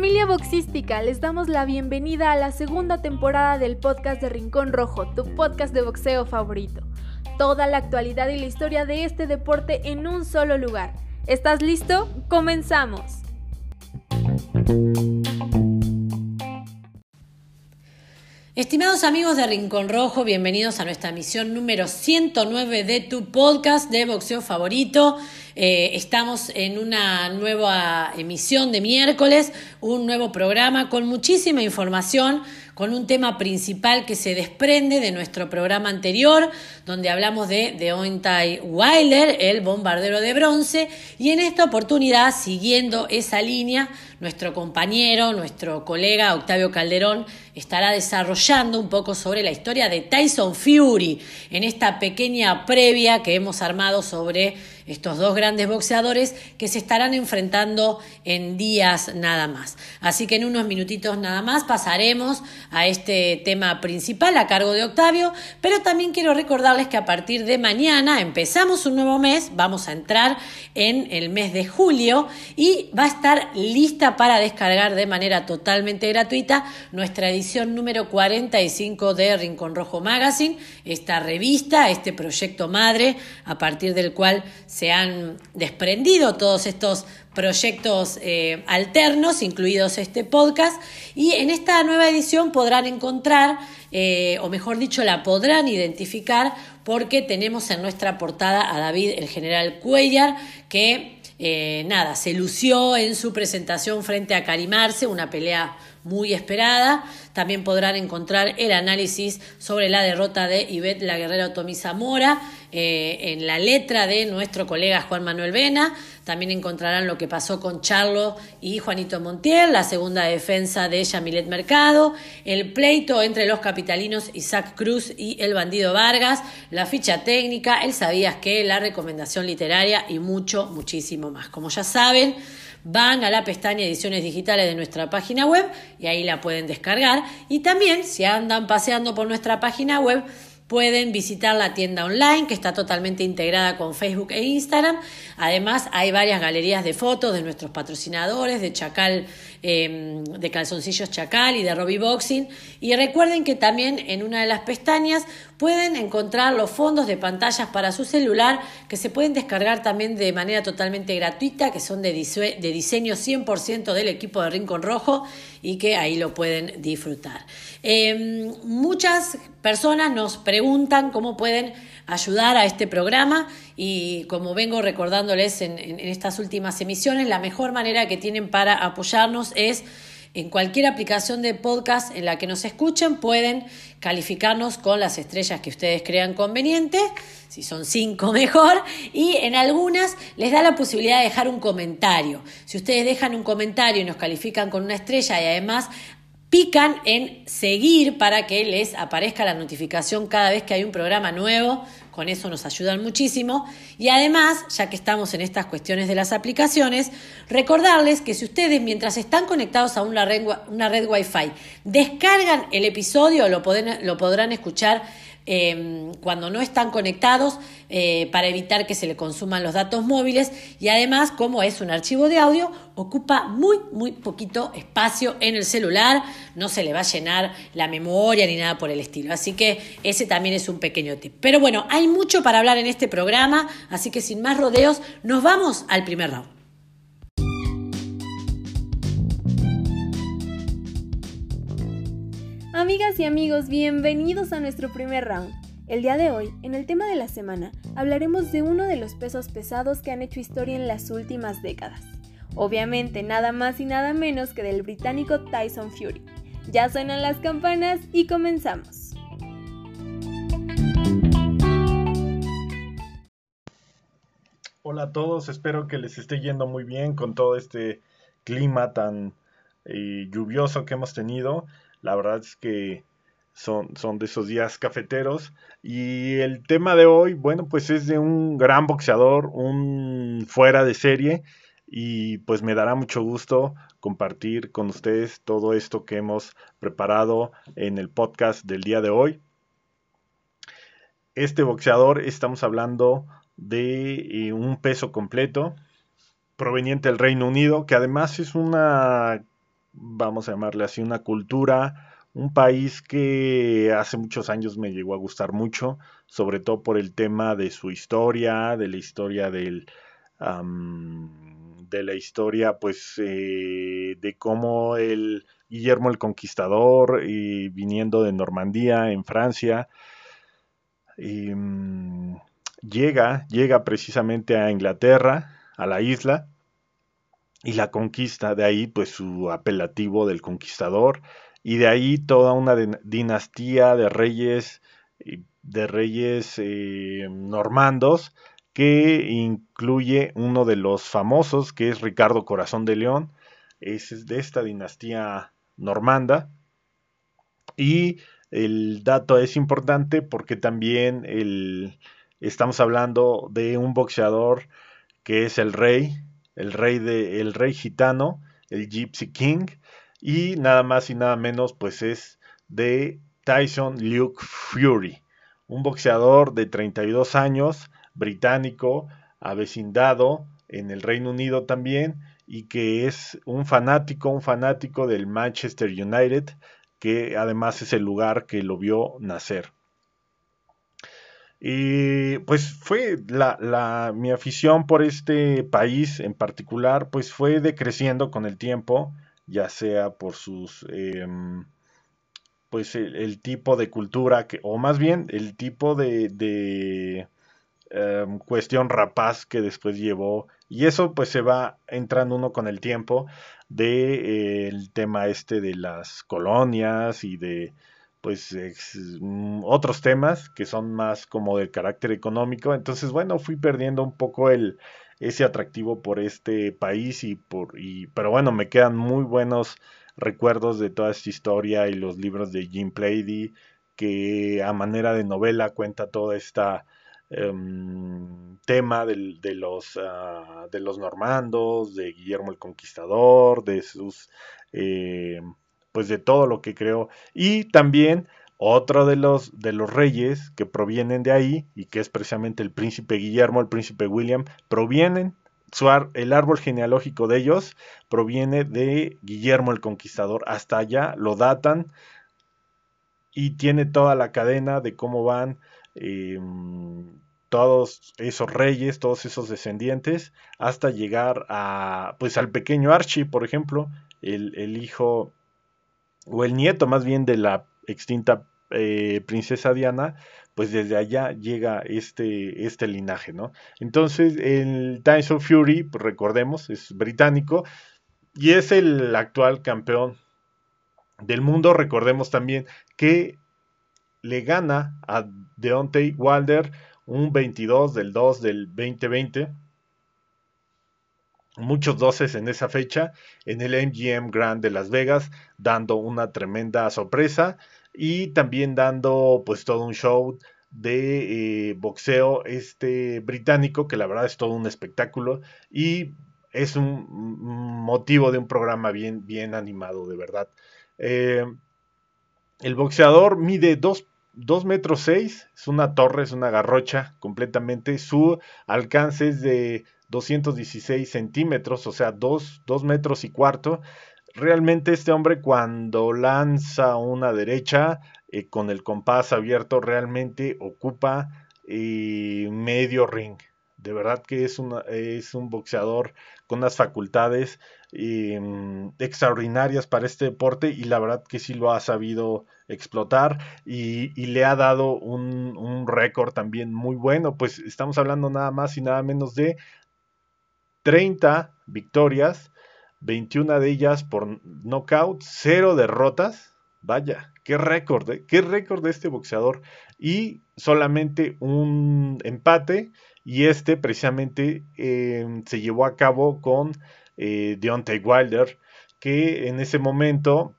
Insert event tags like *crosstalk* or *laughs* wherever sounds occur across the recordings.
Familia boxística, les damos la bienvenida a la segunda temporada del podcast de Rincón Rojo, tu podcast de boxeo favorito. Toda la actualidad y la historia de este deporte en un solo lugar. ¿Estás listo? Comenzamos. Estimados amigos de Rincón Rojo, bienvenidos a nuestra misión número 109 de tu podcast de boxeo favorito. Eh, estamos en una nueva emisión de miércoles, un nuevo programa con muchísima información, con un tema principal que se desprende de nuestro programa anterior, donde hablamos de Deontay Wilder, el bombardero de bronce, y en esta oportunidad, siguiendo esa línea, nuestro compañero, nuestro colega Octavio Calderón, estará desarrollando un poco sobre la historia de Tyson Fury en esta pequeña previa que hemos armado sobre estos dos grandes boxeadores que se estarán enfrentando en días nada más. Así que en unos minutitos nada más pasaremos a este tema principal a cargo de Octavio, pero también quiero recordarles que a partir de mañana empezamos un nuevo mes, vamos a entrar en el mes de julio y va a estar lista para descargar de manera totalmente gratuita nuestra edición número 45 de Rincón Rojo Magazine, esta revista, este proyecto madre a partir del cual se han desprendido todos estos proyectos eh, alternos, incluidos este podcast, y en esta nueva edición podrán encontrar, eh, o mejor dicho, la podrán identificar porque tenemos en nuestra portada a David, el general Cuellar, que eh, nada, se lució en su presentación frente a Carimarse, una pelea muy esperada. También podrán encontrar el análisis sobre la derrota de Ivette la guerrera Otomi Zamora eh, en la letra de nuestro colega Juan Manuel Vena. También encontrarán lo que pasó con Charlo y Juanito Montiel, la segunda defensa de Yamilet Mercado, el pleito entre los capitalinos Isaac Cruz y el bandido Vargas, la ficha técnica, el sabías que, la recomendación literaria y mucho, muchísimo más. Como ya saben, van a la pestaña Ediciones Digitales de nuestra página web y ahí la pueden descargar. Y también, si andan paseando por nuestra página web, pueden visitar la tienda online que está totalmente integrada con Facebook e Instagram. Además, hay varias galerías de fotos de nuestros patrocinadores, de Chacal, em, de Calzoncillos Chacal y de Robbie Boxing. Y recuerden que también en una de las pestañas pueden encontrar los fondos de pantallas para su celular que se pueden descargar también de manera totalmente gratuita, que son de, de diseño 100% del equipo de Rincón Rojo y que ahí lo pueden disfrutar. Em, muchas personas nos preguntan cómo pueden ayudar a este programa y como vengo recordándoles en, estas últimas emisiones, la mejor manera que tienen para apoyarnos es en cualquier aplicación de podcast en la que nos escuchen pueden calificarnos con las estrellas que ustedes crean conveniente, si son cinco *laughs* mejor, y en algunas les da la posibilidad de dejar un comentario. Si ustedes dejan un comentario y nos califican con una estrella y además pican en seguir para que les aparezca la notificación cada vez que hay un programa nuevo. Con eso nos ayudan muchísimo. Y además, ya que estamos en estas cuestiones de las aplicaciones, recordarles que si ustedes mientras están conectados a una red, Wi-Fi descargan el episodio, lo, lo podrán escuchar Em, cuando no están conectados eh, para evitar que se le consuman los datos móviles y además como es un archivo de audio ocupa muy muy poquito espacio en el celular, no se le va a llenar la memoria ni nada por el estilo, así que ese también es un pequeño tip. Pero bueno, hay mucho para hablar en este programa, así que sin más rodeos nos vamos al primer round. Amigas y amigos, bienvenidos a nuestro primer round. El día de hoy, en el tema de la semana, hablaremos de uno de los pesos pesados que han hecho historia en las últimas décadas. Obviamente, nada más y nada menos que del británico Tyson Fury. Ya suenan las campanas y comenzamos. Hola a todos, espero que les esté yendo muy bien con todo este clima tan eh, lluvioso que hemos tenido. La verdad es que son, son de esos días cafeteros. Y el tema de hoy, bueno, pues es de un gran boxeador, un fuera de serie. Y pues me dará mucho gusto compartir con ustedes todo esto que hemos preparado en el podcast del día de hoy. Este boxeador, estamos hablando de eh, un peso completo proveniente del Reino Unido, que además es una vamos a llamarle así, una cultura, un país que hace muchos años me llegó a gustar mucho, sobre todo por el tema de su historia, de la historia del... de la historia, pues, eh, de cómo el Guillermo el Conquistador, y viniendo de Normandía, en Francia, mm, llega, llega precisamente a Inglaterra, a la isla, y la conquista, de ahí pues su apelativo del conquistador, y de ahí toda una dinastía de reyes, de reyes eh, normandos, que incluye uno de los famosos, que es Ricardo Corazón de León, es de esta dinastía normanda, y el dato es importante porque también el, estamos hablando de un boxeador que es el rey, el rey de el rey gitano, el Gypsy King y nada más y nada menos pues es de Tyson Luke Fury, un boxeador de 32 años, británico, avecindado en el Reino Unido también y que es un fanático, un fanático del Manchester United, que además es el lugar que lo vio nacer. Y pues fue la, mi afición por este país en particular, pues fue decreciendo con el tiempo, ya sea por sus, em, pues el, tipo de cultura, que, o más bien el tipo de, em, cuestión rapaz que después llevó. Y eso pues se va entrando uno con el tiempo de eh, tema este de las colonias y de pues mm, otros temas que son más como de carácter económico. Entonces, bueno, fui perdiendo un poco el ese atractivo por este país y por y pero bueno, me quedan muy buenos recuerdos de toda esta historia y los libros de Jim Plady que a manera de novela cuenta toda esta em, tema de, los ah, de los normandos, de Guillermo el Conquistador, de sus eh, pues de todo lo que creó. Y también otro de los, de los reyes que provienen de ahí, y que es precisamente el príncipe Guillermo, el príncipe William, provienen, su el árbol genealógico de ellos proviene de Guillermo el Conquistador. Hasta allá lo datan y tiene toda la cadena de cómo van em, todos esos reyes, todos esos descendientes, hasta llegar a, pues al pequeño Archie, por ejemplo, el, el hijo o el nieto más bien de la extinta eh, princesa Diana, pues desde allá llega este, este linaje, ¿no? Entonces, el Tyson Fury, pues recordemos, es británico y es el actual campeón del mundo. Recordemos también que le gana a Deontay Wilder un 22 del 2 del 2020 muchos doces en esa fecha en el MGM Grand de Las Vegas, dando una tremenda sorpresa y también dando pues todo un show de eh, boxeo este británico que la verdad es todo un espectáculo y es un motivo de un programa bien, bien animado de verdad. Eh, el boxeador mide 2 metros 6, es una torre, es una garrocha completamente. Su alcance es de 216 centímetros, o sea, 2, metros y cuarto. Realmente este hombre cuando lanza una derecha eh, con el compás abierto realmente ocupa eh, medio ring. De verdad que es, es un boxeador con unas facultades em, extraordinarias para este deporte y la verdad que sí lo ha sabido explotar y, le ha dado un, un récord también muy bueno. Pues estamos hablando nada más y nada menos de 30 victorias, 21 de ellas por knockout, 0 derrotas. Vaya, qué récord, ¿eh? qué récord de este boxeador. Y solamente un empate. Y este precisamente em, se llevó a cabo con eh, Deontay Wilder, que en ese momento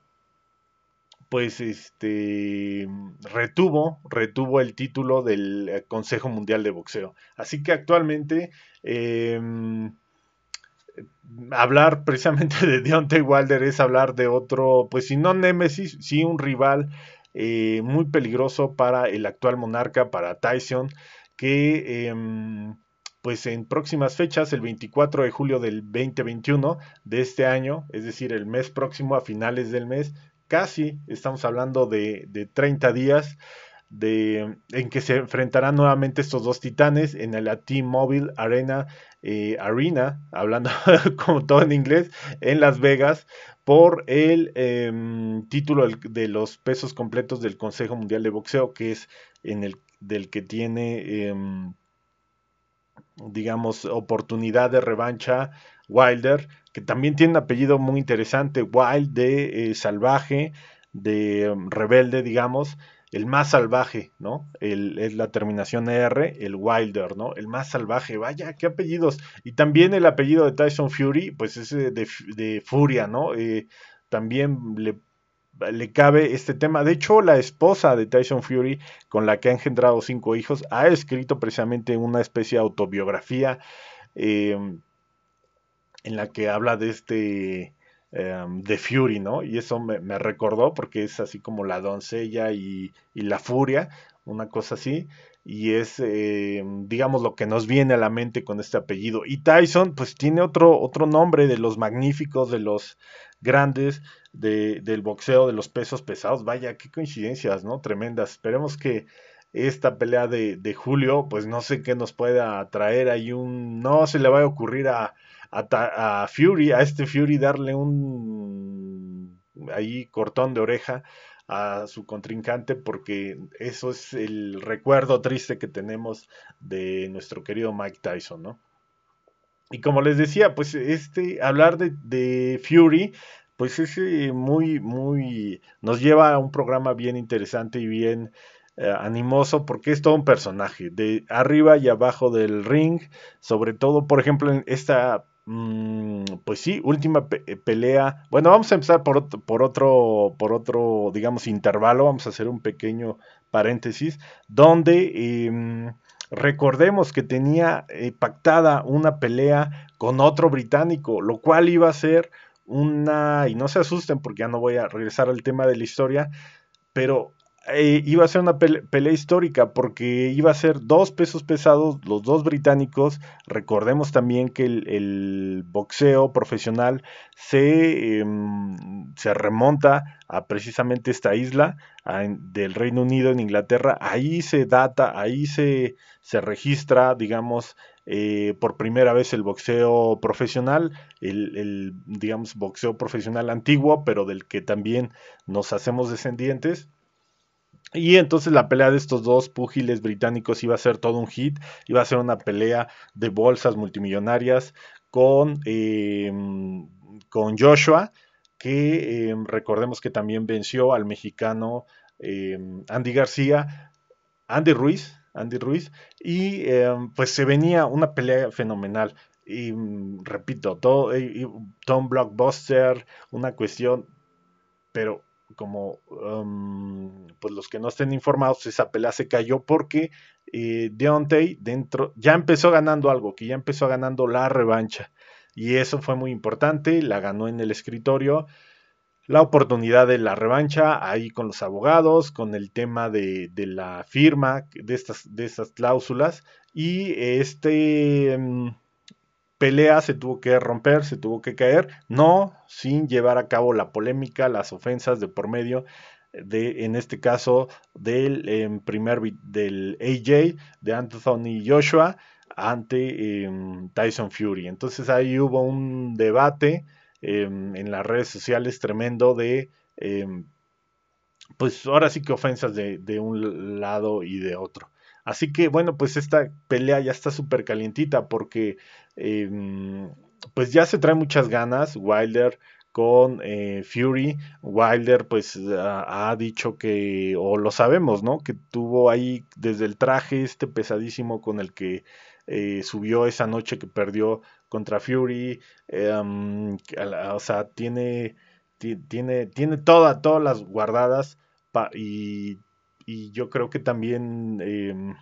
pues este retuvo, retuvo el título del eh, Consejo Mundial de Boxeo. Así que actualmente em, hablar precisamente de Deontay Wilder es hablar de otro, pues si no Nemesis, sí un rival eh, muy peligroso para el actual monarca, para Tyson, que em, pues en próximas fechas, el 24 de julio del 2021 de este año, es decir, el mes próximo a finales del mes, casi estamos hablando de, de 30 días, de, en que se enfrentarán nuevamente estos dos titanes en la T-Mobile Arena, eh, Arena, hablando *laughs* como todo en inglés, en Las Vegas, por el em, título de los pesos completos del Consejo Mundial de Boxeo, que es en el del que tiene, em, digamos, oportunidad de revancha Wilder, que también tiene un apellido muy interesante, Wild de eh, salvaje, de em, rebelde, digamos, el más salvaje, ¿no? El, es la terminación R, el Wilder, ¿no? El más salvaje, vaya, qué apellidos. Y también el apellido de Tyson Fury, pues es de, Furia, ¿no? Eh, también le, le, cabe este tema. De hecho, la esposa de Tyson Fury, con la que ha engendrado cinco hijos, ha escrito precisamente una especie de autobiografía eh, en la que habla de este Em, de Fury, ¿no? Y eso me, recordó porque es así como la doncella y, la furia, una cosa así. Y es, em, digamos, lo que nos viene a la mente con este apellido. Y Tyson, pues tiene otro, otro nombre de los magníficos, de los grandes, del boxeo, de los pesos pesados. Vaya, qué coincidencias, ¿no? Tremendas. Esperemos que esta pelea de, de julio, pues no sé qué nos pueda traer ahí un... No se le va a ocurrir a, a, Fury, a este Fury darle un ahí cortón de oreja a su contrincante porque eso es el recuerdo triste que tenemos de nuestro querido Mike Tyson, ¿no? Y como les decía, pues este hablar de, Fury pues es eh, muy muy nos lleva a un programa bien interesante y bien eh, animoso porque es todo un personaje de arriba y abajo del ring, sobre todo por ejemplo en esta Mm, pues sí, última eh, pelea. Bueno, vamos a empezar por otro, por otro, por otro, digamos, intervalo. Vamos a hacer un pequeño paréntesis donde em, recordemos que tenía eh, pactada una pelea con otro británico, lo cual iba a ser una, y no se asusten porque ya no voy a regresar al tema de la historia, pero eh, iba a ser una pelea histórica porque iba a ser dos pesos pesados, los dos británicos. Recordemos también que el, boxeo profesional se, em, se, remonta a precisamente esta isla del Reino Unido en Inglaterra. Ahí se data, ahí se, se registra, digamos, eh, por primera vez el boxeo profesional, el, el, digamos, boxeo profesional antiguo, pero del que también nos hacemos descendientes. Y entonces la pelea de estos dos púgiles británicos iba a ser todo un hit, iba a ser una pelea de bolsas multimillonarias con, em, con Joshua, que em, recordemos que también venció al mexicano em, Andy García, Andy Ruiz, Andy Ruiz, y pues se venía una pelea fenomenal. Y mm, repito, todo, eh, Tom Blockbuster, una cuestión, pero como um, pues los que no estén informados, esa pelea se cayó porque eh, Deontay dentro ya empezó ganando algo, que ya empezó ganando la revancha. Y eso fue muy importante, la ganó en el escritorio. La oportunidad de la revancha ahí con los abogados, con el tema de, la firma de estas, de estas cláusulas. Y este, mm, pelea se tuvo que romper, se tuvo que caer, no sin llevar a cabo la polémica, las ofensas de por medio de, en este caso, del em, primer del AJ, de Anthony Joshua, ante em, Tyson Fury. Entonces ahí hubo un debate em, en las redes sociales tremendo de, pues ahora sí que ofensas de un lado y de otro. Así que bueno, pues esta pelea ya está súper calientita porque em, pues ya se trae muchas ganas Wilder con eh, Fury. Wilder pues ha, dicho que, o lo sabemos, ¿no? Que tuvo ahí desde el traje este pesadísimo con el que eh, subió esa noche que perdió contra Fury. Em, o sea, tiene, tiene, tiene toda, todas las guardadas y y yo creo que también em,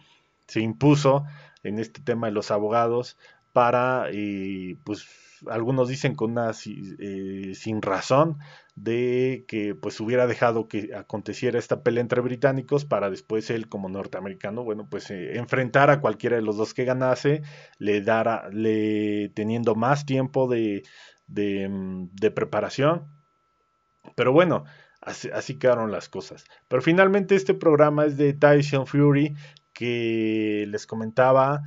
se impuso en este tema de los abogados para eh, pues algunos dicen con una eh, sin razón de que pues hubiera dejado que aconteciera esta pelea entre británicos para después él como norteamericano, bueno, pues eh, enfrentar a cualquiera de los dos que ganase, le dara, le teniendo más tiempo de, de, mm, preparación. Pero bueno, así, quedaron las cosas. Pero finalmente este programa es de Tyson Fury, que les comentaba,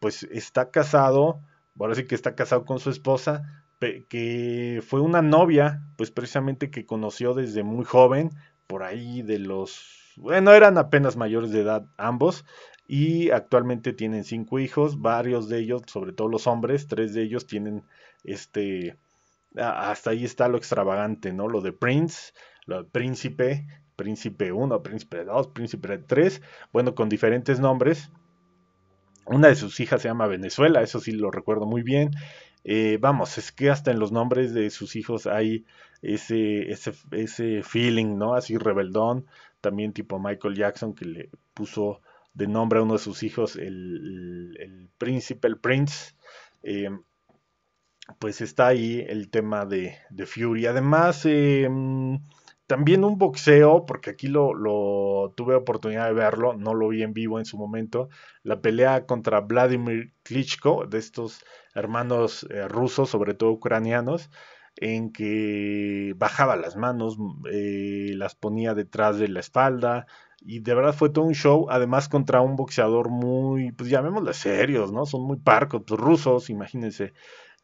pues está casado, ahora sí que está casado con su esposa, que fue una novia, pues precisamente que conoció desde muy joven, por ahí de los, bueno, eran apenas mayores de edad ambos, y actualmente tienen cinco hijos, varios de ellos, sobre todo los hombres, tres de ellos tienen este, hasta ahí está lo extravagante, ¿no? Lo de Prince, lo Príncipe, Príncipe 1, Príncipe 2, Príncipe 3, bueno, con diferentes nombres. Una de sus hijas se llama Venezuela, eso sí lo recuerdo muy bien. Eh, vamos, es que hasta en los nombres de sus hijos hay ese, ese, ese feeling, ¿no? Así rebeldón, también tipo Michael Jackson que le puso de nombre a uno de sus hijos el, príncipe, el prince. Eh, pues está ahí el tema de, de Fury. Además, eh, también un boxeo, porque aquí lo, tuve oportunidad de verlo, no lo vi en vivo en su momento, la pelea contra Vladimir Klitschko, de estos hermanos eh, rusos, sobre todo ucranianos, en que bajaba las manos, eh, las ponía detrás de la espalda, y de verdad fue todo un show, además contra un boxeador muy, pues llamémosle serios, ¿no? Son muy parcos, pues, rusos, imagínense.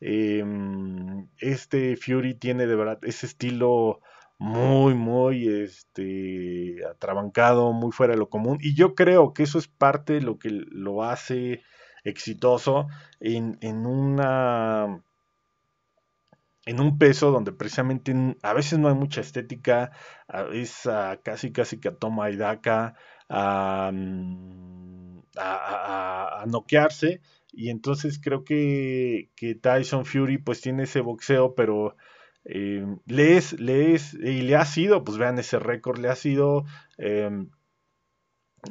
Em, este Fury tiene de verdad ese estilo muy, muy este, atrabancado, muy fuera de lo común. Y yo creo que eso es parte de lo que lo hace exitoso en, en una en un peso donde precisamente a veces no hay mucha estética, es casi casi que a toma y daca, a, mm, a, a, noquearse, y entonces creo que, que Tyson Fury pues tiene ese boxeo, pero eh, le, es, y le ha sido, pues vean ese récord, le ha sido em,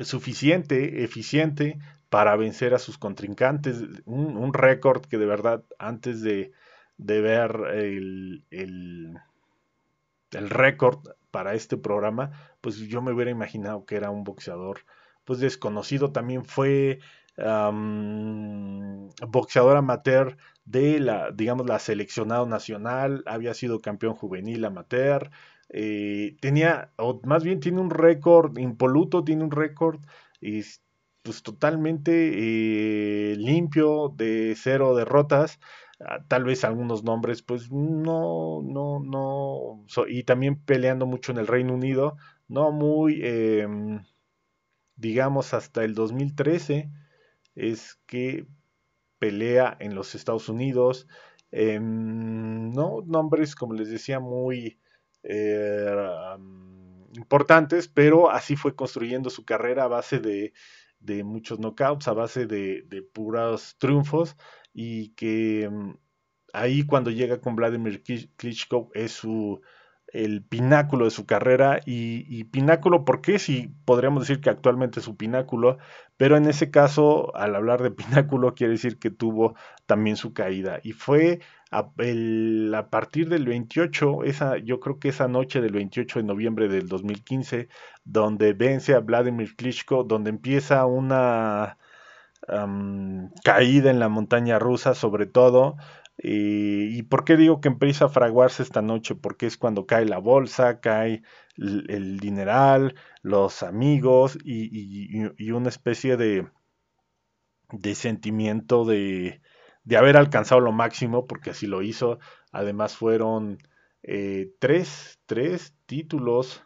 suficiente, eficiente para vencer a sus contrincantes. Un, récord que de verdad antes de, ver el, el, récord para este programa, pues yo me hubiera imaginado que era un boxeador pues desconocido. También fue boxeador amateur de la, digamos, la seleccionado nacional, había sido campeón juvenil amateur, eh, tenía, o más bien tiene un récord impoluto, tiene un récord pues totalmente eh, limpio de cero derrotas, ah, tal vez algunos nombres pues no, no, no, y también peleando mucho en el Reino Unido, no muy, em, digamos, hasta el 2013 es que pelea en los Estados Unidos. Em, no nombres, como les decía, muy eh, importantes, pero así fue construyendo su carrera a base de, muchos knockouts, a base de, puros triunfos y que em, ahí cuando llega con Vladimir Klitschko es su el pináculo de su carrera y, pináculo, ¿por qué? Si podríamos decir que actualmente es su pináculo, pero en ese caso, al hablar de *laughs* pináculo, quiere decir que tuvo también su caída y fue a, a, partir del 28, esa, yo creo que esa noche del 28 de noviembre del 2015, donde vence a Vladimir Klitschko, donde empieza una caída en la montaña rusa, sobre todo, ¿Y por qué digo que empieza a fraguarse esta noche? Porque es cuando cae la bolsa, cae el, dineral, los amigos y, una especie de, de sentimiento de, de, haber alcanzado lo máximo, porque así lo hizo. Además fueron eh, tres, tres, títulos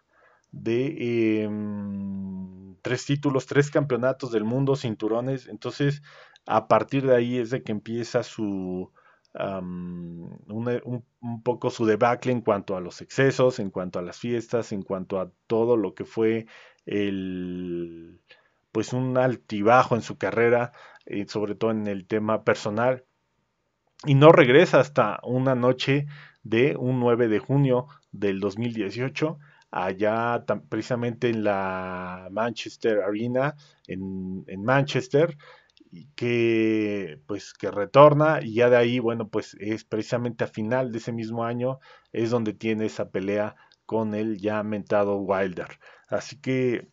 de... Em, tres títulos, tres campeonatos del mundo, cinturones. Entonces, a partir de ahí es de que empieza su un, poco su debacle en cuanto a los excesos, en cuanto a las fiestas, en cuanto a todo lo que fue el pues un altibajo en su carrera, y sobre todo en el tema personal. Y no regresa hasta una noche de un 9 de junio del 2018, allá precisamente en la Manchester Arena, en, en Manchester, que pues que retorna y ya de ahí bueno pues es precisamente a final de ese mismo año es donde tiene esa pelea con el ya mentado Wilder. Así que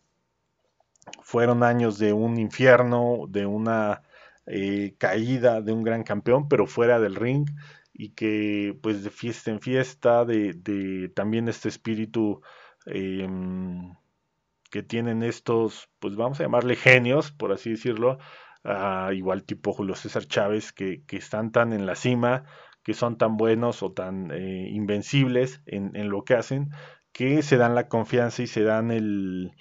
fueron años de un infierno de una eh, caída de un gran campeón pero fuera del ring y que pues de fiesta en fiesta de, también este espíritu em, que tienen estos pues vamos a llamarle genios por así decirlo igual tipo Julio César Chávez, que, están tan en la cima, que son tan buenos o tan eh, invencibles en, lo que hacen, que se dan la confianza y se dan el,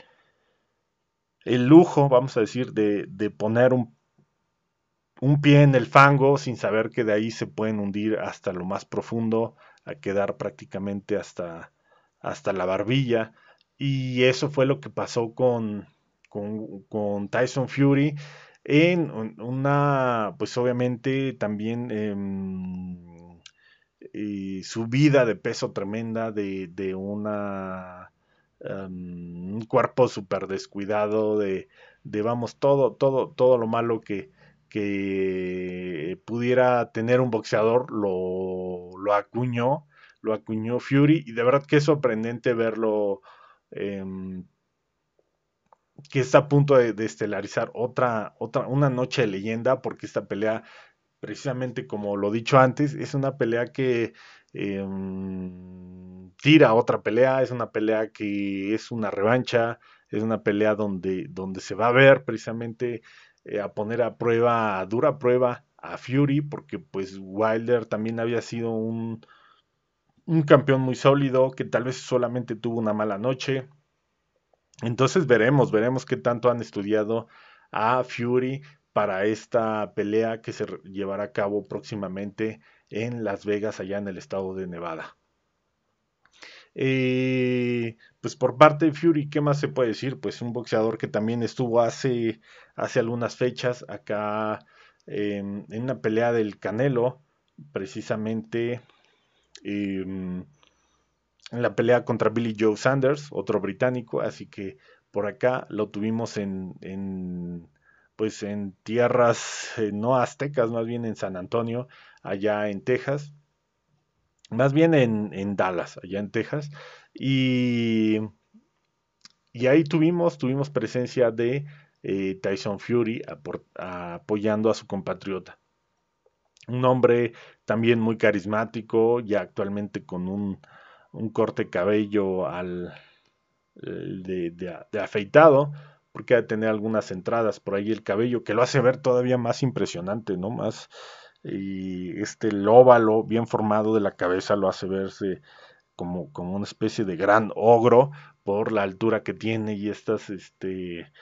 el lujo, vamos a decir, de, poner un, un pie en el fango sin saber que de ahí se pueden hundir hasta lo más profundo, a quedar prácticamente hasta, hasta la barbilla. Y eso fue lo que pasó con, con, con Tyson Fury en una, pues obviamente también em, eh, subida de peso tremenda de, de una, em, un cuerpo súper descuidado, de, de, vamos, todo, todo, todo lo malo que, que pudiera tener un boxeador lo, lo acuñó, lo acuñó Fury y de verdad que es sorprendente verlo em, que está a punto de, estelarizar otra, otra, una noche de leyenda, porque esta pelea, precisamente como lo dicho antes, es una pelea que em, tira otra pelea, es una pelea que es una revancha, es una pelea donde, donde se va a ver precisamente eh, a poner a prueba, a dura prueba a Fury, porque pues Wilder también había sido un, un campeón muy sólido, que tal vez solamente tuvo una mala noche, entonces veremos, veremos qué tanto han estudiado a Fury para esta pelea que se llevará a cabo próximamente en Las Vegas, allá en el estado de Nevada. Eh, pues por parte de Fury, ¿qué más se puede decir? Pues un boxeador que también estuvo hace, hace algunas fechas acá en una pelea del Canelo, precisamente. Em, en la pelea contra Billy Joe Sanders, otro británico, así que por acá lo tuvimos en, en pues en tierras eh, no aztecas, más bien en San Antonio, allá en Texas, más bien en, Dallas, allá en Texas, y, y ahí tuvimos, tuvimos presencia de eh, Tyson Fury apoyando a su compatriota. Un hombre también muy carismático, ya actualmente con un, un corte cabello al de, afeitado, porque ha de tener algunas entradas por ahí el cabello, que lo hace ver todavía más impresionante, ¿no? Más, y este óvalo bien formado de la cabeza lo hace verse como, como una especie de gran ogro por la altura que tiene y estas, este,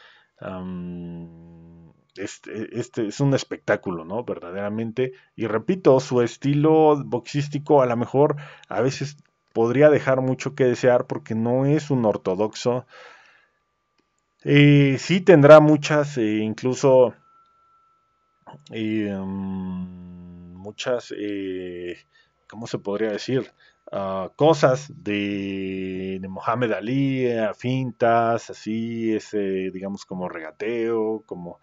este, este, es un espectáculo, ¿no? Verdaderamente. Y repito, su estilo boxístico a lo mejor a veces podría dejar mucho que desear porque no es un ortodoxo. Eh, sí tendrá muchas, eh, incluso eh, mm, muchas, ¿cómo se podría decir? Ah, cosas de, Mohamed Ali, fintas, así, ese, digamos, como regateo, como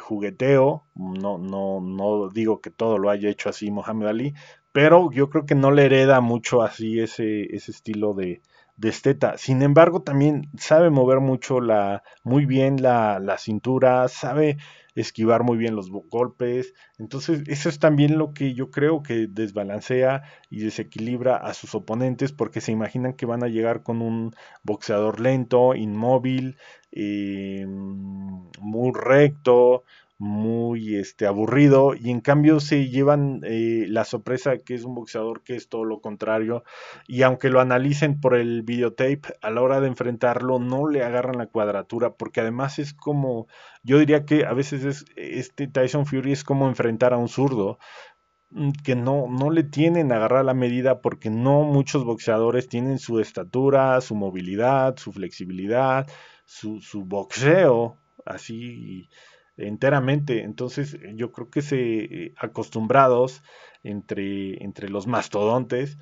jugueteo. No, no, no digo que todo lo haya hecho así Mohamed Ali, pero yo creo que no le hereda mucho así ese, ese estilo de, de esteta. Sin embargo, también sabe mover mucho la, muy bien la, la, cintura, sabe esquivar muy bien los golpes. Entonces, eso es también lo que yo creo que desbalancea y desequilibra a sus oponentes porque se imaginan que van a llegar con un boxeador lento, inmóvil, eh, muy recto, muy este, aburrido y en cambio se llevan eh, la sorpresa que es un boxeador que es todo lo contrario y aunque lo analicen por el videotape a la hora de enfrentarlo no le agarran la cuadratura porque además es como yo diría que a veces es este Tyson Fury es como enfrentar a un zurdo mm, que no, no le tienen agarrar la medida porque no muchos boxeadores tienen su estatura, su movilidad, su flexibilidad, su, su boxeo así enteramente. Entonces, yo creo que se eh, acostumbrados entre, entre los mastodontes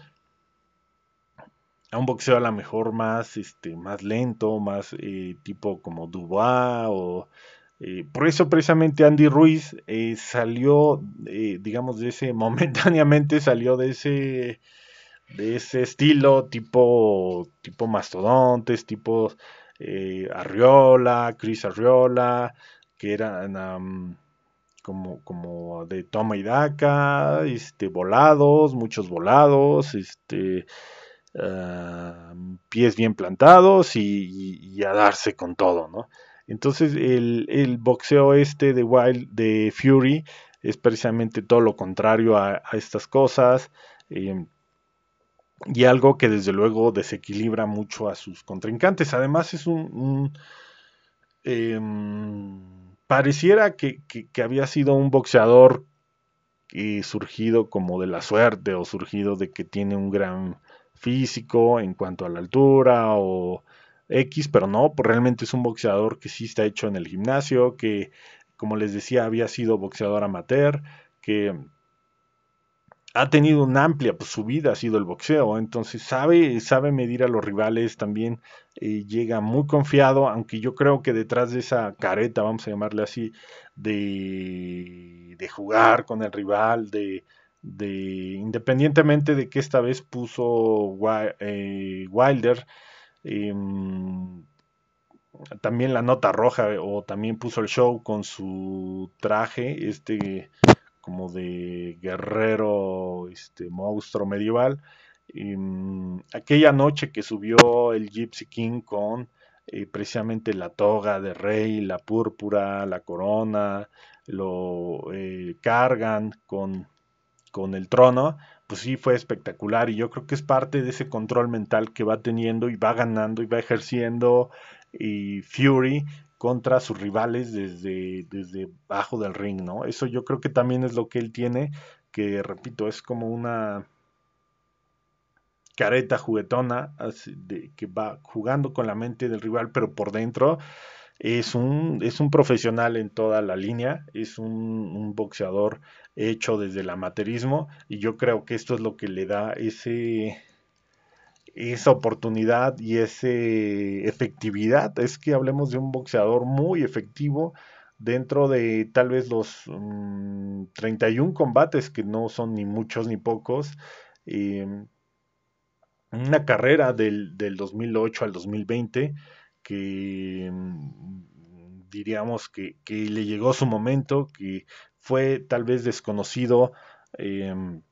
a un boxeo a lo mejor más, este, más lento, más eh, tipo como Dubois o Eh, por eso precisamente Andy Ruiz eh, salió, eh, digamos, de ese, *laughs* momentáneamente salió de ese, de ese estilo tipo, tipo mastodontes, tipo Arriola, Chris Arriola, que eran como, como de toma y daca, este, volados, muchos volados, este, pies bien plantados y, a darse con todo, ¿no? Entonces el, boxeo este de Wild, de Fury, es precisamente todo lo contrario a, estas cosas. Em, y algo que desde luego desequilibra mucho a sus contrincantes. Además es un... Em, pareciera que, había sido un boxeador surgido como de la suerte o surgido de que tiene un gran físico en cuanto a la altura o X, pero no, pues realmente es un boxeador que sí está hecho en el gimnasio, que como les decía había sido boxeador amateur, que ha tenido una amplia, pues su vida ha sido el boxeo, entonces sabe, sabe medir a los rivales, también eh, llega muy confiado, aunque yo creo que detrás de esa careta, vamos a llamarle así, de, de jugar con el rival, de, de independientemente de que esta vez puso eh, Wilder, Em, también la nota roja o también puso el show con su traje, este como de guerrero, este monstruo medieval. Em, aquella noche que subió el Gypsy King con eh, precisamente la toga de rey, la púrpura, la corona, lo eh, cargan con, con el trono, pues sí fue espectacular y yo creo que es parte de ese control mental que va teniendo y va ganando y va ejerciendo y Fury contra sus rivales desde, desde bajo del ring, ¿no? Eso yo creo que también es lo que él tiene, que repito, es como una careta juguetona de, que va jugando con la mente del rival, pero por dentro es un, es un profesional en toda la línea, es un, un boxeador hecho desde el amateurismo y yo creo que esto es lo que le da ese esa oportunidad y esa efectividad es que hablemos de un boxeador muy efectivo dentro de tal vez los 31 mm, combates que no son ni muchos ni pocos una carrera del, del, 2008 al 2020 que mm, diríamos que, que, le llegó su momento, que fue tal vez desconocido, em,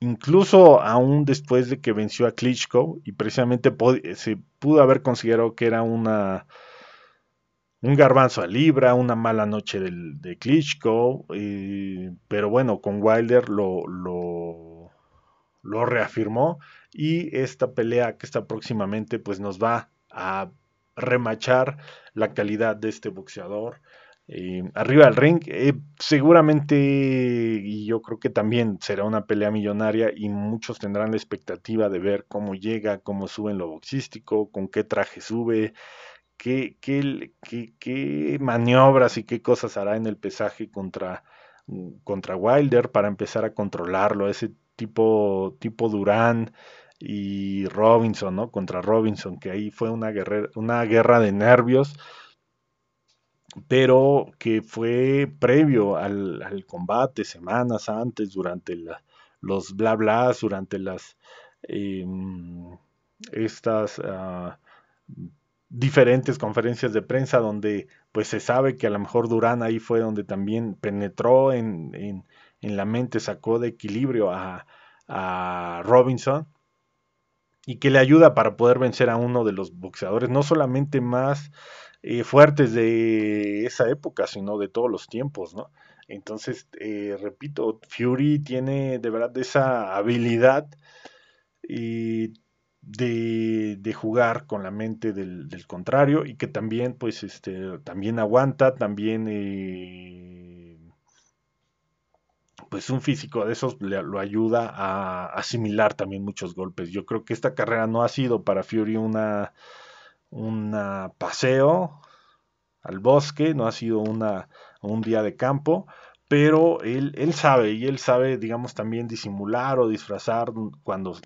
incluso aún después de que venció a Klitschko, y precisamente se pudo haber considerado que era una un garbanzo a libra, una mala noche de Klitschko, eh, pero bueno, con Wilder lo, lo, lo reafirmó y esta pelea que está próximamente pues nos va a remachar la calidad de este boxeador. Eh, arriba del ring. Eh, seguramente, y yo creo que también será una pelea millonaria y muchos tendrán la expectativa de ver cómo llega, cómo sube en lo boxístico, con qué traje sube, qué, qué, qué, maniobras y qué cosas hará en el pesaje contra, contra Wilder para empezar a controlarlo, ese tipo, tipo Durán y Robinson, ¿no? Contra Robinson, que ahí fue una, una guerra de nervios pero que fue previo al, combate, semanas antes, durante los bla bla, durante las em, estas ah, diferentes conferencias de prensa donde pues se sabe que a lo mejor Durán ahí fue donde también penetró en, en, la mente, sacó de equilibrio a, a Robinson y que le ayuda para poder vencer a uno de los boxeadores no solamente más eh, fuertes de esa época, sino de todos los tiempos, ¿no? Entonces, eh, repito, Fury tiene de verdad esa habilidad de, de, jugar con la mente del, contrario y que también, pues, este, también aguanta, también, eh, pues, un físico de esos le, lo ayuda a asimilar también muchos golpes. Yo creo que esta carrera no ha sido para Fury una un paseo al bosque, no ha sido una, un día de campo, pero él, él sabe y él sabe, digamos, también disimular o disfrazar cuando,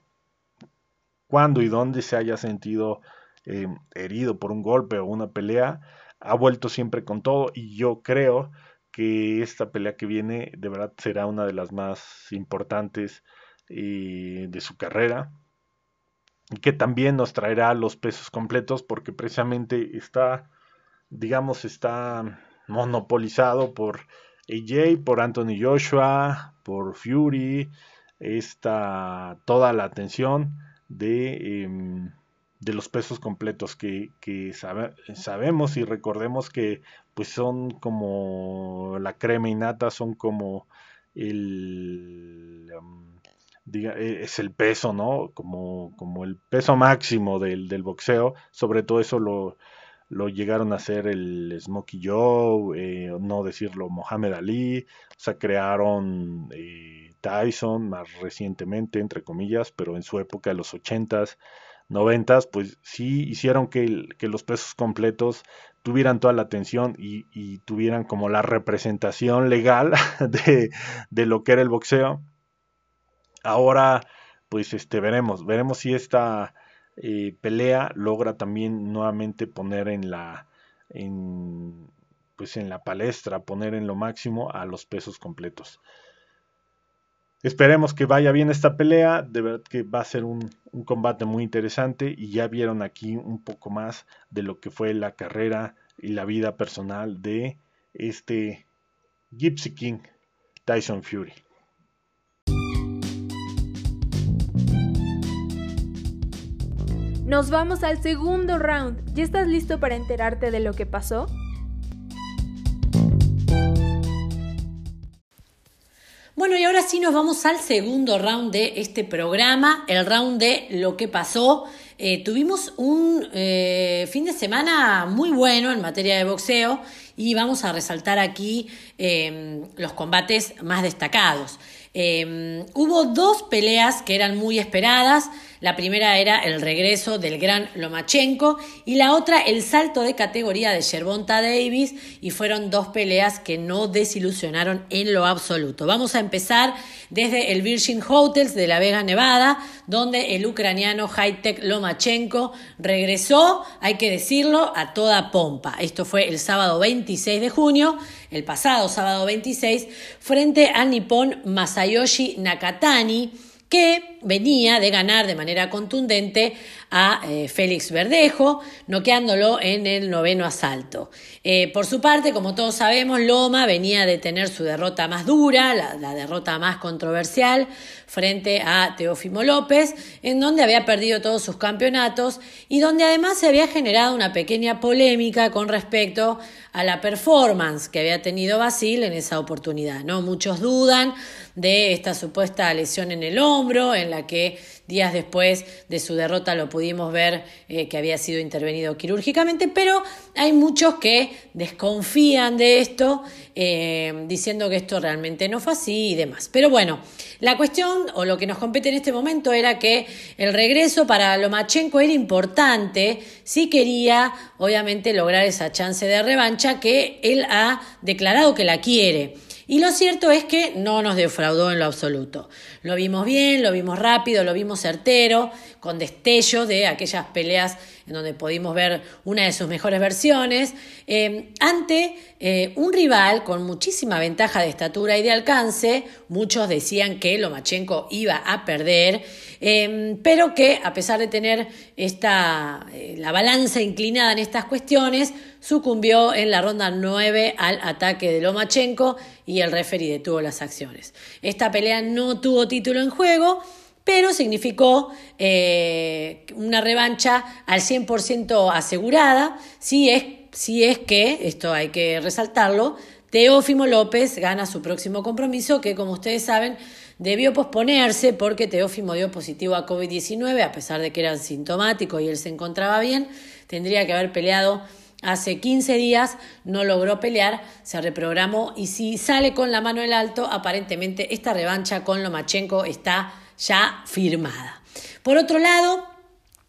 cuando y dónde se haya sentido eh, herido por un golpe o una pelea ha vuelto siempre con todo y yo creo que esta pelea que viene de verdad será una de las más importantes eh, de su carrera que también nos traerá los pesos completos porque precisamente está, digamos, está monopolizado por AJ, por Anthony Joshua, por Fury, está toda la atención de, em, de los pesos completos que, sabemos y recordemos que pues son como la crema y nata, son como el... Em, e, es el peso, ¿no? Como, como el peso máximo del, del boxeo. Sobre todo eso lo, lo llegaron a hacer el Smokey Joe, eh, no decirlo Mohamed Ali, o sea, crearon eh, Tyson más recientemente, entre comillas, pero en su época, los 80s, 90s, pues sí hicieron que, que, los pesos completos tuvieran toda la atención y, y tuvieran como la representación legal *laughs* de, de, lo que era el boxeo. Ahora, pues este, veremos, veremos si esta eh, pelea logra también nuevamente poner en la en, pues en la palestra, poner en lo máximo a los pesos completos. Esperemos que vaya bien esta pelea, de verdad que va a ser un, un, combate muy interesante y ya vieron aquí un poco más de lo que fue la carrera y la vida personal de este Gypsy King Tyson Fury. Nos vamos al segundo round. ¿Ya estás listo para enterarte de lo que pasó? Bueno, y ahora sí nos vamos al segundo round de este programa, el round de lo que pasó. Eh, tuvimos un eh, fin de semana muy bueno en materia de boxeo y vamos a resaltar aquí eh, los combates más destacados. hubo dos peleas que eran muy esperadas. La primera era el regreso del gran Lomachenko y la otra el salto de categoría de Gervonta Davis y fueron dos peleas que no desilusionaron en lo absoluto. Vamos a empezar desde el Virgin Hotels de La Vega, Nevada, donde el ucraniano Haitek Lomachenko regresó, hay que decirlo, a toda pompa. Esto fue el sábado 26 de junio, el pasado sábado 26, frente al nipón Masayoshi Nakatani que venía de ganar de manera contundente a eh, Félix Verdejo, noqueándolo en el noveno asalto. Eh, por su parte, como todos sabemos, Loma venía de tener su derrota más dura, la, derrota más controversial, frente a Teófimo López, en donde había perdido todos sus campeonatos y donde además se había generado una pequeña polémica con respecto a la performance que había tenido Basil en esa oportunidad. ¿no? Muchos dudan de esta supuesta lesión en el hombro, en la que días después de su derrota lo pudimos ver eh, que había sido intervenido quirúrgicamente, pero hay muchos que desconfían de esto, eh, diciendo que esto realmente no fue así y demás. Pero bueno, la cuestión o lo que nos compete en este momento era que el regreso para Lomachenko era importante si quería, obviamente, lograr esa chance de revancha que él ha declarado que la quiere. Y lo cierto es que no nos defraudó en lo absoluto. Lo vimos bien, lo vimos rápido, lo vimos certero, con destellos de aquellas peleas en donde pudimos ver una de sus mejores versiones, eh, ante eh, un rival con muchísima ventaja de estatura y de alcance. Muchos decían que Lomachenko iba a perder, eh, pero que a pesar de tener esta, la balanza inclinada en estas cuestiones, sucumbió en la ronda 9 al ataque de Lomachenko y el referee detuvo las acciones. Esta pelea no tuvo título en juego, pero significó eh, una revancha al 100% asegurada, si es, si es que, esto hay que resaltarlo, Teófimo López gana su próximo compromiso, que como ustedes saben, debió posponerse porque Teófimo dio positivo a COVID-19, a pesar de que era sintomático y él se encontraba bien, tendría que haber peleado Hace 15 días no logró pelear, se reprogramó y si sale con la mano en alto, aparentemente esta revancha con Lomachenko está ya firmada. Por otro lado,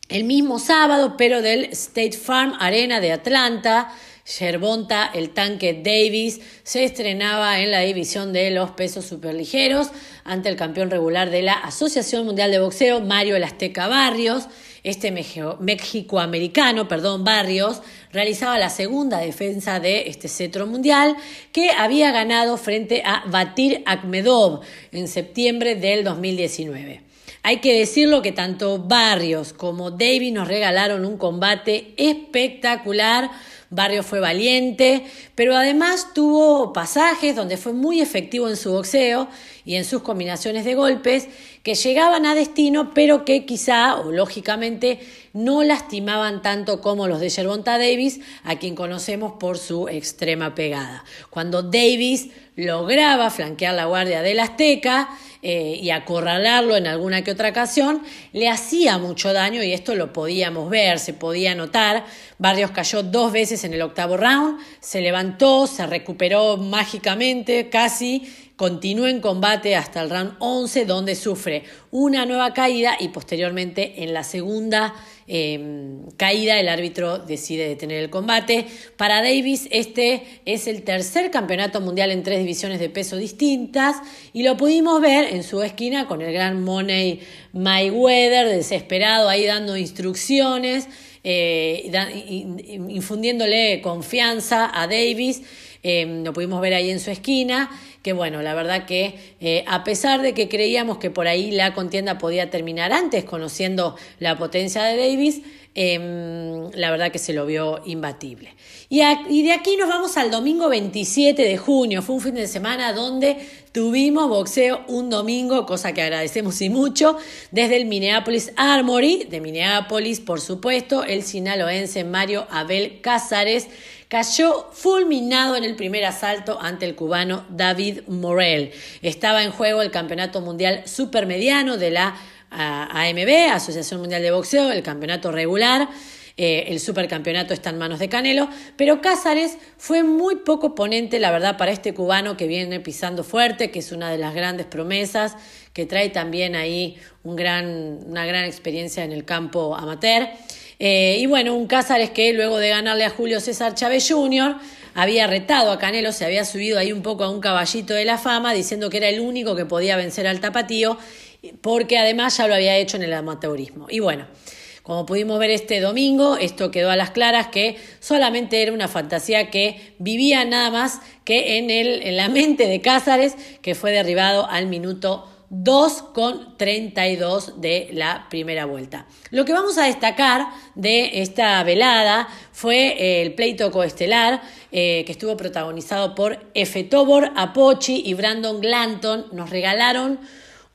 el mismo sábado, pero del State Farm Arena de Atlanta, Yerbonta, el tanque Davis, se estrenaba en la división de los pesos superligeros ante el campeón regular de la Asociación Mundial de Boxeo, Mario El Azteca Barrios. Este mexicoamericano, perdón, Barrios, realizaba la segunda defensa de este cetro mundial que había ganado frente a Batir Akhmedov en septiembre del 2019. Hay que decirlo que tanto Barrios como Davis nos regalaron un combate espectacular Barrio fue valiente, pero además tuvo pasajes donde fue muy efectivo en su boxeo y en sus combinaciones de golpes que llegaban a destino, pero que quizá o lógicamente no lastimaban tanto como los de Gervonta Davis, a quien conocemos por su extrema pegada. Cuando Davis lograba flanquear la guardia del Azteca, eh, y acorralarlo en alguna que otra ocasión, le hacía mucho daño y esto lo podíamos ver, se podía notar. Barrios cayó dos veces en el octavo round, se levantó, se recuperó mágicamente casi Continúa en combate hasta el round 11, donde sufre una nueva caída y posteriormente en la segunda em, caída el árbitro decide detener el combate. Para Davis este es el tercer campeonato mundial en tres divisiones de peso distintas y lo pudimos ver en su esquina con el gran Money Mayweather desesperado ahí dando instrucciones. Eh, infundiéndole confianza a Davis, em, lo pudimos ver ahí en su esquina, que bueno, la verdad que eh, a pesar de que creíamos que por ahí la contienda podía terminar antes, conociendo la potencia de Davis, em, la verdad que se lo vio imbatible. Y, y, de aquí nos vamos al domingo 27 de junio, fue un fin de semana donde tuvimos boxeo un domingo, cosa que agradecemos y mucho, desde el Minneapolis Armory, de Minneapolis, por supuesto, el sinaloense Mario Abel Cázares cayó fulminado en el primer asalto ante el cubano David Morel. Estaba en juego el Campeonato Mundial Supermediano de la AMB, Asociación Mundial de Boxeo, el campeonato regular. Eh, el supercampeonato está en manos de Canelo, pero Cázares fue muy poco ponente, la verdad, para este cubano que viene pisando fuerte, que es una de las grandes promesas, que trae también ahí un gran, una gran experiencia en el campo amateur. Eh, y bueno, un Cázares que luego de ganarle a Julio César Chávez Jr., había retado a Canelo, se había subido ahí un poco a un caballito de la fama, diciendo que era el único que podía vencer al tapatío, porque además ya lo había hecho en el amateurismo. Y bueno, como pudimos ver este domingo, esto quedó a las claras que solamente era una fantasía que vivía nada más que en, el, en la mente de Cázares, que fue derribado al minuto 2 con 32 de la primera vuelta. Lo que vamos a destacar de esta velada fue eh, el pleito coestelar eh, que estuvo protagonizado por Efe Tobor, Apochi y Brandon Glanton. Nos regalaron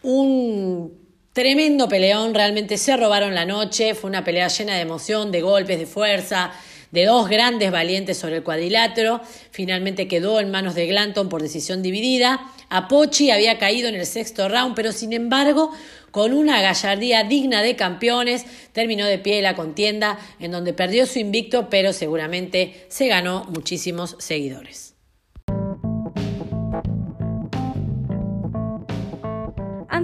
un tremendo peleón, realmente se robaron la noche, fue una pelea llena de emoción, de golpes, de fuerza, de dos grandes valientes sobre el cuadrilátero. Finalmente quedó en manos de Glanton por decisión dividida. Apochi había caído en el sexto round, pero sin embargo, con una gallardía digna de campeones, terminó de pie la contienda, en donde perdió su invicto, pero seguramente se ganó muchísimos seguidores.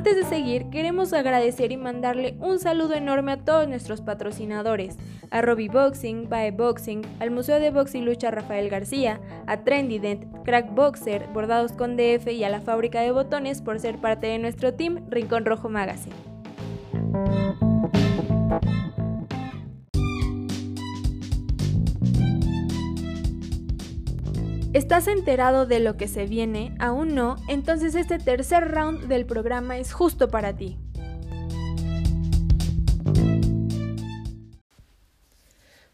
Antes de seguir, queremos agradecer y mandarle un saludo enorme a todos nuestros patrocinadores, a Robbie Boxing, Bae Boxing, al Museo de Box y Lucha Rafael García, a Trendy Dent, Crack Boxer, Bordados con DF y a la fábrica de botones por ser parte de nuestro team Rincón Rojo Magazine. ¿Estás enterado de lo que se viene? ¿Aún no? Entonces este tercer round del programa es justo para ti.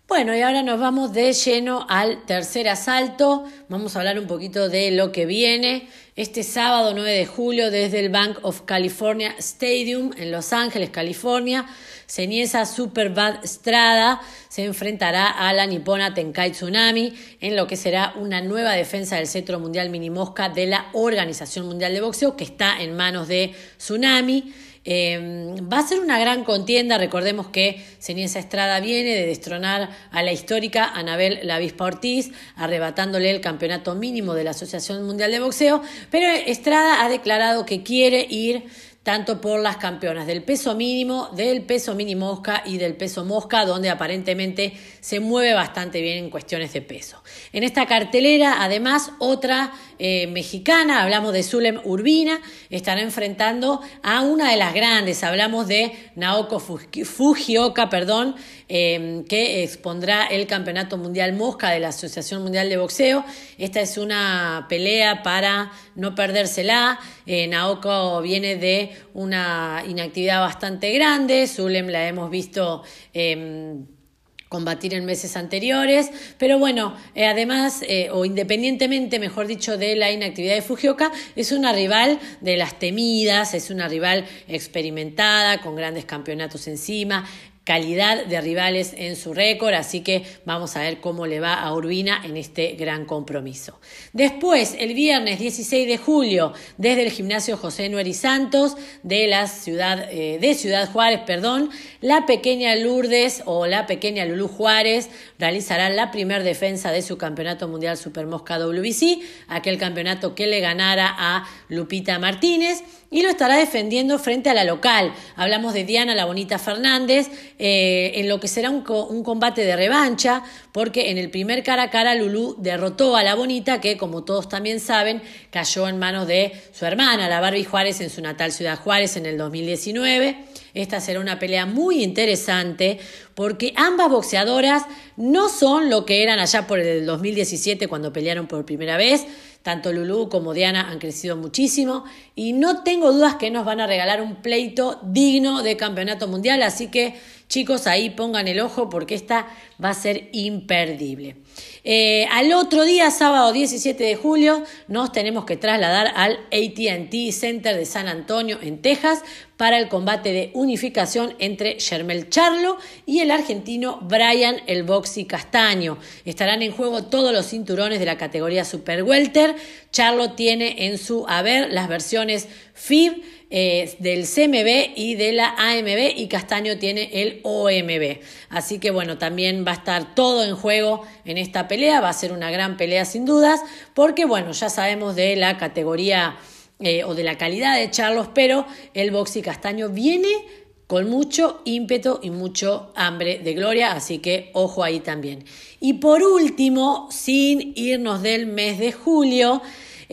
Bueno, y ahora nos vamos de lleno al tercer asalto. Vamos a hablar un poquito de lo que viene. Este sábado 9 de julio desde el Bank of California Stadium en Los Ángeles, California, Ceniesa Superbad Strada se enfrentará a la nipona Tenkai Tsunami en lo que será una nueva defensa del Centro Mundial Mini Mosca de la Organización Mundial de Boxeo que está en manos de Tsunami. Em, va a ser una gran contienda. Recordemos que Ceniesa Estrada viene de destronar a la histórica Anabel Lavispa Ortiz, arrebatándole el campeonato mínimo de la Asociación Mundial de Boxeo. Pero Estrada ha declarado que quiere ir tanto por las campeonas del peso mínimo, del peso mini mosca y del peso mosca, donde aparentemente se mueve bastante bien en cuestiones de peso. En esta cartelera, además, otra eh, mexicana, hablamos de Zulem Urbina, estará enfrentando a una de las grandes, hablamos de Naoko Fujioka, perdón, em, que expondrá el Campeonato Mundial Mosca de la Asociación Mundial de Boxeo. Esta es una pelea para no perdérsela. Eh, Naoko viene de una inactividad bastante grande. Zulem la hemos visto. Em, combatir en meses anteriores, pero bueno, eh, además, eh, o independientemente, mejor dicho, de la inactividad de Fujioka, es una rival de las temidas, es una rival experimentada, con grandes campeonatos encima, calidad de rivales en su récord, así que vamos a ver cómo le va a Urbina en este gran compromiso. Después, el viernes 16 de julio, desde el gimnasio José Nueri Santos de la ciudad eh, de Ciudad Juárez, perdón, la pequeña Lourdes o la pequeña Lulú Juárez realizará la primer defensa de su campeonato mundial Supermosca WBC, aquel campeonato que le ganara a Lupita Martínez y lo estará defendiendo frente a la local. Hablamos de Diana La Bonita Fernández, eh, en lo que será un, un, combate de revancha, porque en el primer cara a cara Lulú derrotó a La Bonita, que como todos también saben, cayó en manos de su hermana, la Barbie Juárez, en su natal ciudad Juárez en el 2019. Esta será una pelea muy interesante porque ambas boxeadoras no son lo que eran allá por el 2017 cuando pelearon por primera vez, tanto Lulu como Diana han crecido muchísimo y no tengo dudas que nos van a regalar un pleito digno de campeonato mundial. Así que chicos, ahí pongan el ojo porque esta va a ser imperdible. Eh, al otro día, sábado 17 de julio, nos tenemos que trasladar al ATT Center de San Antonio, en Texas, para el combate de unificación entre Germel Charlo y el argentino Brian El Boxy Castaño. Estarán en juego todos los cinturones de la categoría Super Welter. Charlo tiene en su haber las versiones FIB eh, del CMB y de la AMB y Castaño tiene el OMB. Así que bueno, también va a estar todo en juego en esta pelea, va a ser una gran pelea sin dudas, porque bueno, ya sabemos de la categoría eh, o de la calidad de Charlos, pero el Boxy Castaño viene con mucho ímpetu y mucho hambre de gloria, así que ojo ahí también. Y por último, sin irnos del mes de julio,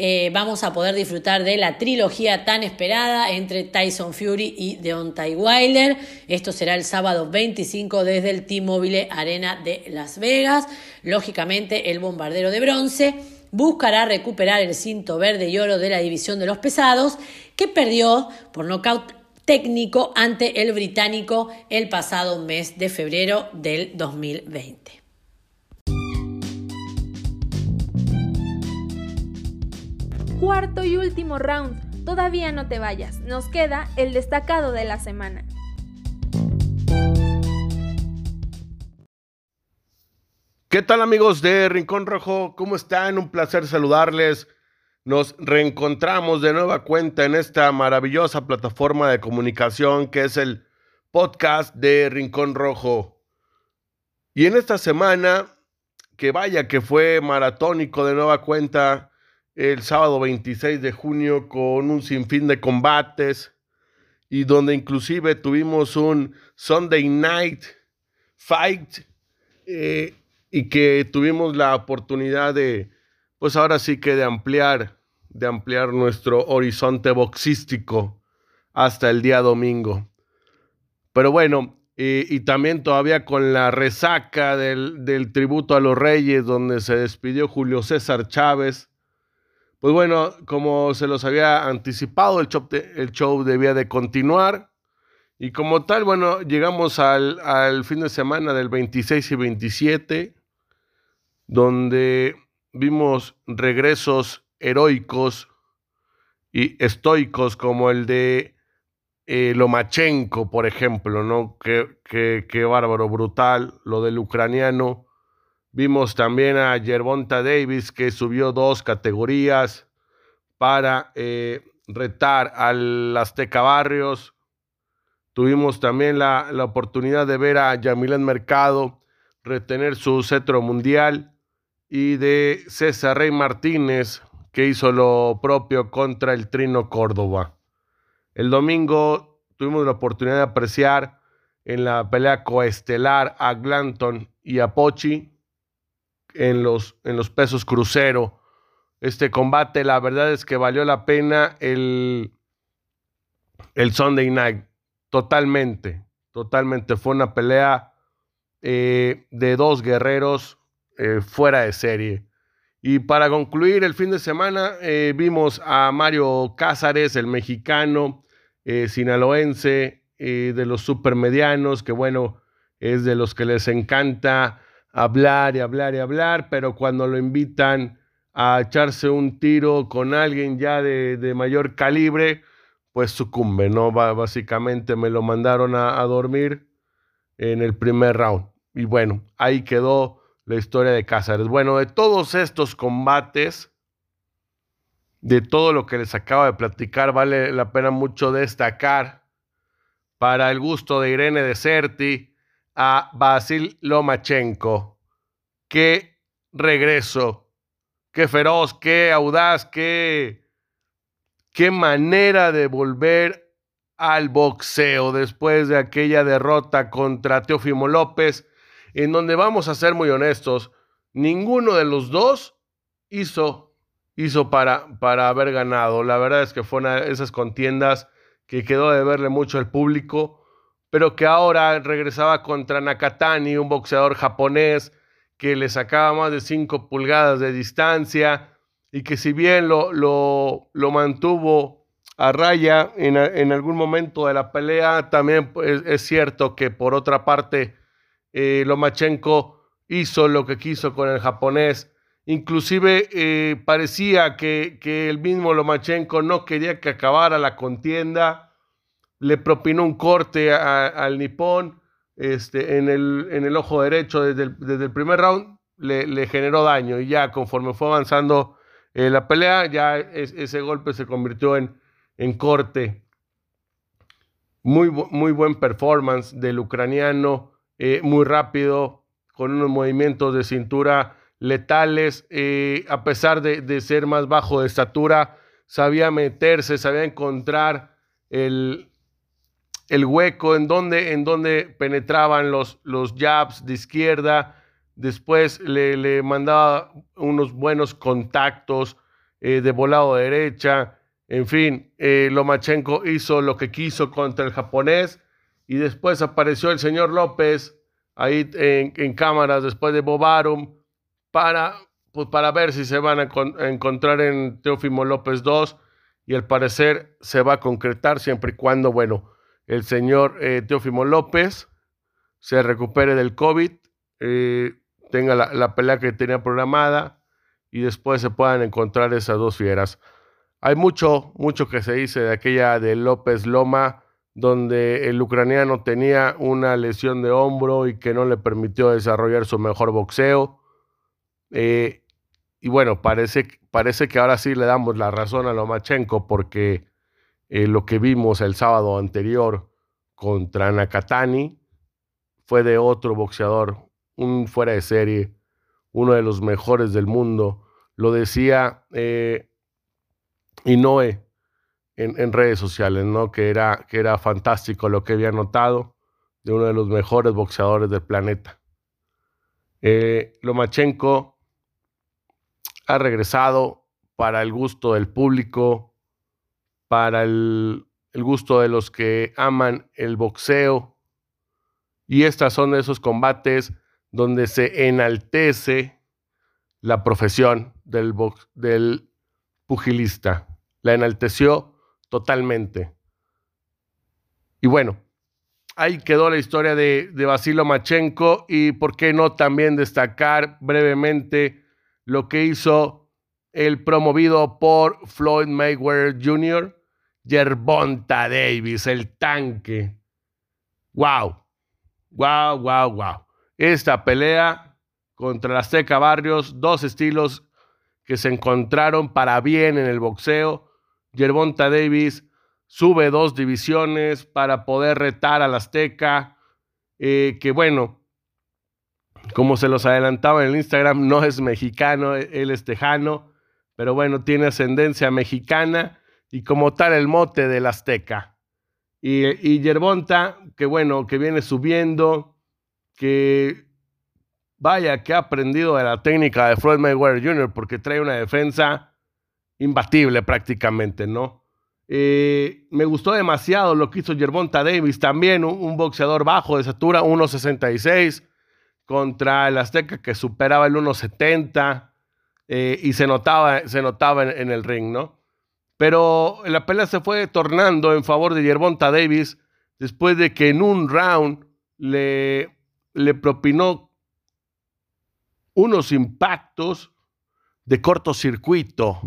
eh, vamos a poder disfrutar de la trilogía tan esperada entre Tyson Fury y Deontay Wilder. Esto será el sábado 25 desde el T-Mobile Arena de Las Vegas. Lógicamente, el bombardero de bronce buscará recuperar el cinto verde y oro de la división de los pesados, que perdió por nocaut técnico ante el británico el pasado mes de febrero del 2020. Cuarto y último round. Todavía no te vayas, nos queda el destacado de la semana. ¿Qué tal amigos de Rincón Rojo? ¿Cómo están? Un placer saludarles. Nos reencontramos de nueva cuenta en esta maravillosa plataforma de comunicación que es el podcast de Rincón Rojo. Y en esta semana, que vaya que fue maratónico de nueva cuenta, el sábado 26 de junio con un sinfín de combates y donde inclusive tuvimos un Sunday Night Fight eh, y que tuvimos la oportunidad de, pues ahora sí que de ampliar, de ampliar nuestro horizonte boxístico hasta el día domingo. Pero bueno, y también todavía con la resaca del, del tributo a los reyes, donde se despidió Julio César Chávez, pues bueno, como se los había anticipado, el show, debía de continuar. Y como tal, bueno, llegamos al, fin de semana del 26 y 27, donde vimos regresos heroicos y estoicos como el de eh, Lomachenko, por ejemplo, ¿no? Qué, qué bárbaro, brutal, lo del ucraniano Vimos también a Yerbonta Davis que subió dos categorías para eh, retar al Azteca Barrios. Tuvimos también la, la oportunidad de ver a Yamilén Mercado retener su cetro mundial y de César Rey Martínez que hizo lo propio contra el Trino Córdoba. El domingo tuvimos la oportunidad de apreciar en la pelea coestelar a Glanton y a Pochi en los, en los pesos crucero. Este combate, la verdad es que valió la pena el, el Sunday Night. Totalmente, totalmente. Fue una pelea eh, de dos guerreros eh, fuera de serie. Y para concluir el fin de semana, eh, vimos a Mario Cázares, el mexicano sinaloense de los supermedianos, que bueno, es de los que les encanta hablar y hablar y hablar, pero cuando lo invitan a echarse un tiro con alguien ya de, de mayor calibre, pues sucumbe, ¿no? básicamente me lo mandaron a, dormir en el primer round. Y bueno, ahí quedó la historia de Cáceres. Bueno, de todos estos combates, de todo lo que les acabo de platicar, vale la pena mucho destacar para el gusto de Irene Deserti a Basil Lomachenko. Qué regreso, qué feroz, qué audaz, qué qué manera de volver al boxeo después de aquella derrota contra Teofimo López, en donde vamos a ser muy honestos, ninguno de los dos hizo, hizo para, para haber ganado. La verdad es que fueron esas contiendas que quedó de verle mucho al público, pero que ahora regresaba contra Nakatani, un boxeador japonés que le sacaba más de 5 pulgadas de distancia, y que si bien lo, lo, lo mantuvo a raya en, en, algún momento de la pelea, también es, cierto que por otra parte eh, Lomachenko hizo lo que quiso con el japonés. Inclusive eh, parecía que, que, el mismo Lomachenko no quería que acabara la contienda. Le propinó un corte al nipón este, en, el, en el ojo derecho desde el, desde el primer round. Le, generó daño y ya conforme fue avanzando eh, la pelea ya ese golpe se convirtió en, en corte. Muy, muy buen performance del ucraniano, eh, muy rápido, con unos movimientos de cintura letales, eh, a pesar de, ser más bajo de estatura, sabía meterse, sabía encontrar el, el hueco en donde, en donde penetraban los, los jabs de izquierda, Después le, mandaba unos buenos contactos eh, de volado derecha. En fin, eh, Lomachenko hizo lo que quiso contra el japonés. Y después apareció el señor López ahí en, cámaras después de Bobarum para, pues para ver si se van a, encontrar en Teófimo López 2 y al parecer se va a concretar siempre y cuando, bueno, el señor eh, Teófimo López se recupere del COVID, eh, tenga la, pelea que tenía programada y después se puedan encontrar esas dos fieras. Hay mucho, mucho que se dice de aquella de López Loma, donde el ucraniano tenía una lesión de hombro y que no le permitió desarrollar su mejor boxeo. Eh, y bueno, parece, parece que ahora sí le damos la razón a Lomachenko porque eh, lo que vimos el sábado anterior contra Nakatani fue de otro boxeador un fuera de serie, uno de los mejores del mundo. Lo decía eh, Inoue en, redes sociales, ¿no? Que era, que era fantástico lo que había notado de uno de los mejores boxeadores del planeta. Eh, Lomachenko ha regresado para el gusto del público, para el, gusto de los que aman el boxeo. Y estas son esos combates donde se enaltece la profesión del, del pugilista. La enalteció totalmente. Y bueno, ahí quedó la historia de, de Basilo Machenko y por qué no también destacar brevemente lo que hizo el promovido por Floyd Mayweather Jr., Yerbonta Davis, el tanque. ¡Wow! ¡Wow, wow, wow! esta pelea contra la Azteca Barrios, dos estilos que se encontraron para bien en el boxeo. Yerbonta Davis sube dos divisiones para poder retar al Azteca, eh, que bueno, como se los adelantaba en el Instagram, no es mexicano, él es tejano, pero bueno, tiene ascendencia mexicana y como tal el mote del Azteca. Y, Yerbonta, que bueno, que viene subiendo, que vaya que ha aprendido de la técnica de Floyd Mayweather Jr. porque trae una defensa imbatible prácticamente, ¿no? Eh, me gustó demasiado lo que hizo Gervonta Davis, también un, boxeador bajo de estatura, 1.66, contra el Azteca que superaba el 1.70 eh, y se notaba, se notaba en, el ring, ¿no? Pero la pelea se fue tornando en favor de Yerbonta Davis después de que en un round le, le propinó unos impactos de cortocircuito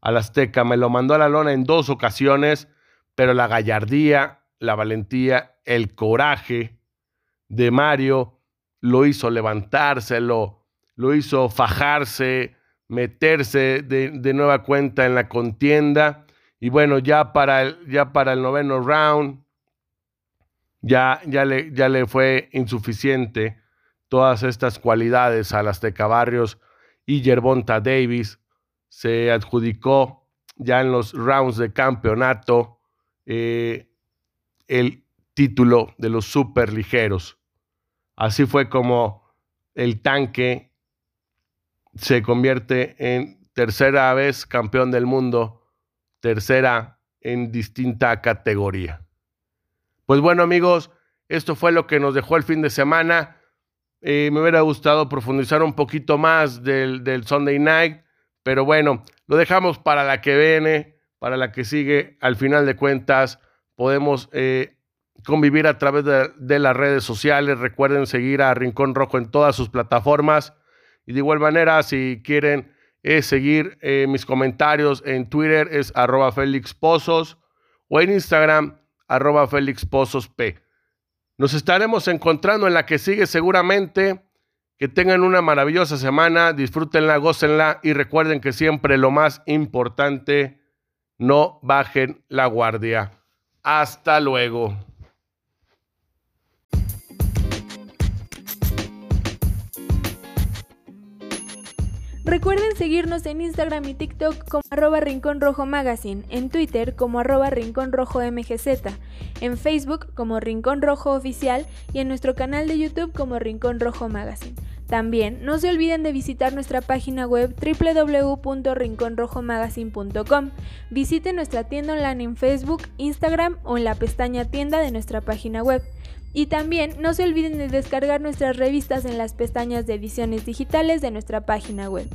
al Azteca. Me lo mandó a la lona en dos ocasiones, pero la gallardía, la valentía, el coraje de Mario lo hizo levantarse, lo, hizo fajarse, meterse de, nueva cuenta en la contienda. Y bueno, ya para el, ya para el noveno round, ya, ya, le, ya le fue insuficiente todas estas cualidades a Azteca Barrios y Yerbonta Davis se adjudicó ya en los rounds de campeonato eh, el título de los superligeros. Así fue como el tanque se convierte en tercera vez campeón del mundo, tercera en distinta categoría. Pues bueno amigos, esto fue lo que nos dejó el fin de semana. Eh, me hubiera gustado profundizar un poquito más del, del Sunday Night, pero bueno, lo dejamos para la que viene, para la que sigue. Al final de cuentas, podemos eh, convivir a través de, las redes sociales. Recuerden seguir a Rincón Rojo en todas sus plataformas. Y de igual manera, si quieren eh, seguir eh, mis comentarios en Twitter, es arroba Félix Pozos o en Instagram, arroba Félix Pozos P. Nos estaremos encontrando en la que sigue seguramente. Que tengan una maravillosa semana, disfrútenla, gócenla y recuerden que siempre lo más importante, no bajen la guardia. Hasta luego. Recuerden seguirnos en Instagram y TikTok como arroba Rincón Rojo Magazine, en Twitter como arroba Rincón Rojo MGZ, en Facebook como Rincón Rojo Oficial y en nuestro canal de YouTube como Rincón Rojo Magazine. También no se olviden de visitar nuestra página web www.rinconrojomagazine.com. Visiten nuestra tienda online en Facebook, Instagram o en la pestaña tienda de nuestra página web. Y también no se olviden de descargar nuestras revistas en las pestañas de ediciones digitales de nuestra página web.